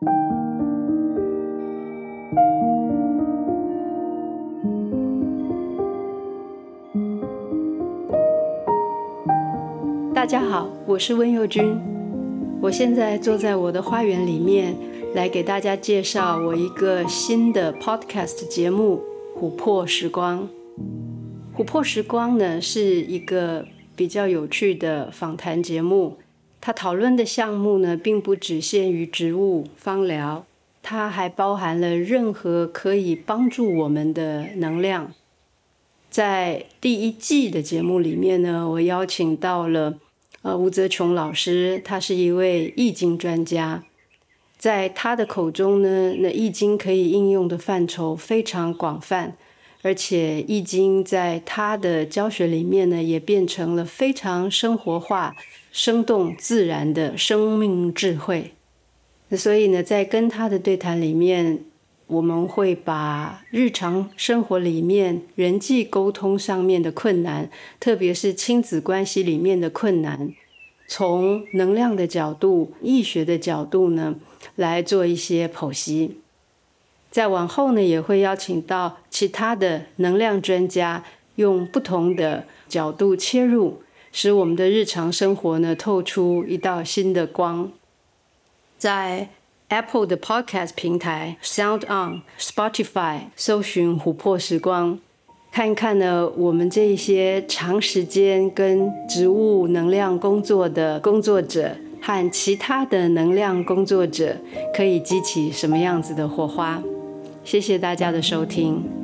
大家好，我是温佑君，我现在坐在我的花园里面，来给大家介绍我一个新的 podcast 节目《琥珀时光》。琥珀时光呢，是一个比较有趣的访谈节目，它讨论的项目呢，并不只限于植物芳疗，它还包含了任何可以帮助我们的能量。在第一季的节目里面呢，我邀请到了。呃，吴泽琼老师，他是一位易经专家，在他的口中呢，那易经可以应用的范畴非常广泛，而且易经在他的教学里面呢，也变成了非常生活化、生动自然的生命智慧。所以呢，在跟他的对谈里面，我们会把日常生活里面人际沟通上面的困难，特别是亲子关系里面的困难，从能量的角度、易学的角度呢，来做一些剖析。再往后呢，也会邀请到其他的能量专家，用不同的角度切入，使我们的日常生活呢，透出一道新的光。在 Apple 的 Podcast 平台、Sound On、Spotify 搜寻“琥珀时光”，看一看呢，我们这一些长时间跟植物能量工作的工作者和其他的能量工作者，可以激起什么样子的火花？谢谢大家的收听。